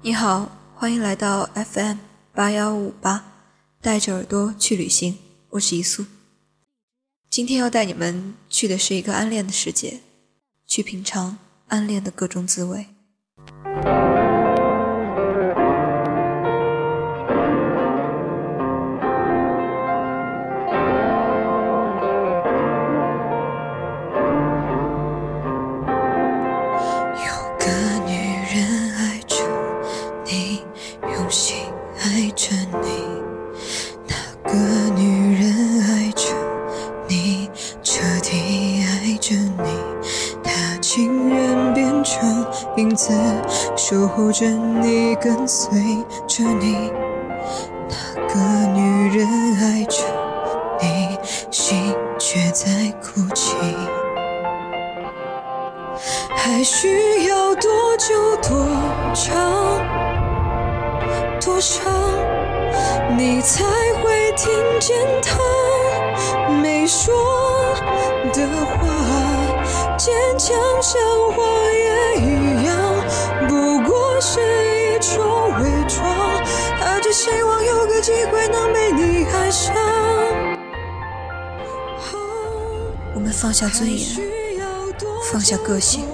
你好，欢迎来到 FM 八幺五八，带着耳朵去旅行，我是一素。今天要带你们去的是一个暗恋的世界，去品尝暗恋的各种滋味。守候着你，跟随着你。那个女人爱着你，心却在哭泣。还需要多久多长多伤，你才会听见他没说的话？坚强像花希望有个机会能被你爱上。我们放下尊严，放下个性，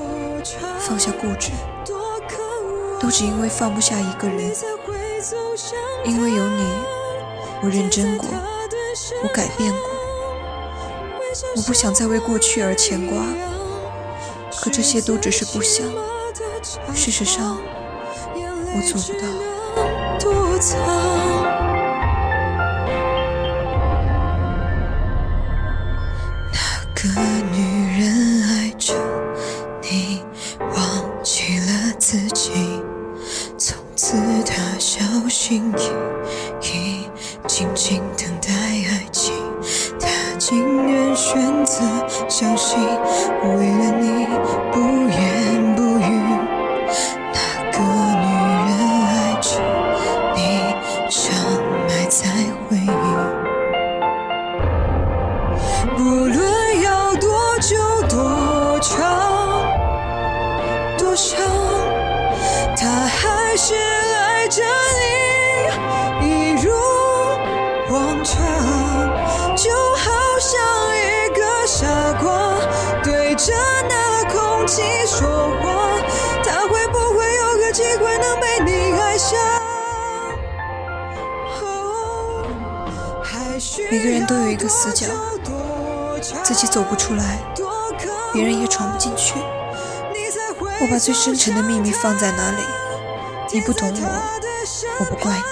放下固执，都只因为放不下一个人。因为有你，我认真过，我改变过，我不想再为过去而牵挂。可这些都只是不想，事实上，我做不到。等待爱情。他情愿选择相信，为了你不言不语。那个女人爱着你，深埋在回忆。不论要多久多长多伤，他还是爱着那空气说话。他会不会有个机会能被你爱上？每个人都有一个死角自己走不出来，别人也闯不进去。我把最深沉的秘密放在哪里？你不懂我，我不怪你。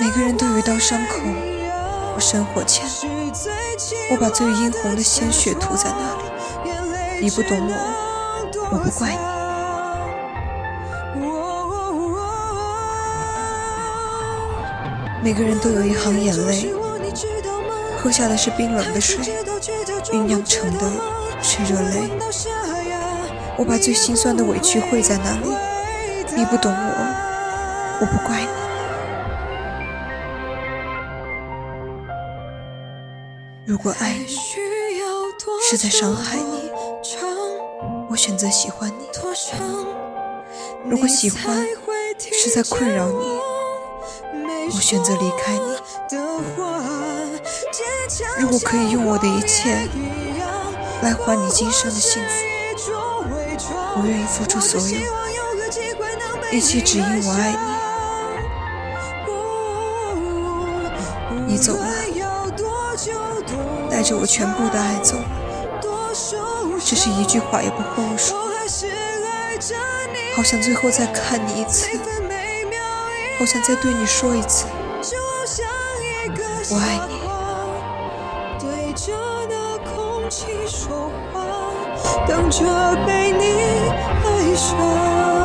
每个人都有一道伤口，我生活前，我把最殷红的鲜血涂在那里。你不懂我，我不怪你。每个人都有一行眼泪，喝下的是冰冷的水，酝酿成的是热泪。我把最心酸的委屈汇在那里，你不懂我，我不怪你。如果爱你是在伤害你，我选择喜欢你；如果喜欢是在困扰你，我选择离开你。如果可以用我的一切来换你今生的幸福，我愿意付出所有，一切只因我爱你。你走了，带着我全部的爱走了，只是一句话也不跟我说，好想最后再看你一次，好想再对你说一次，我爱你。对着那空气说话，等着被你爱上。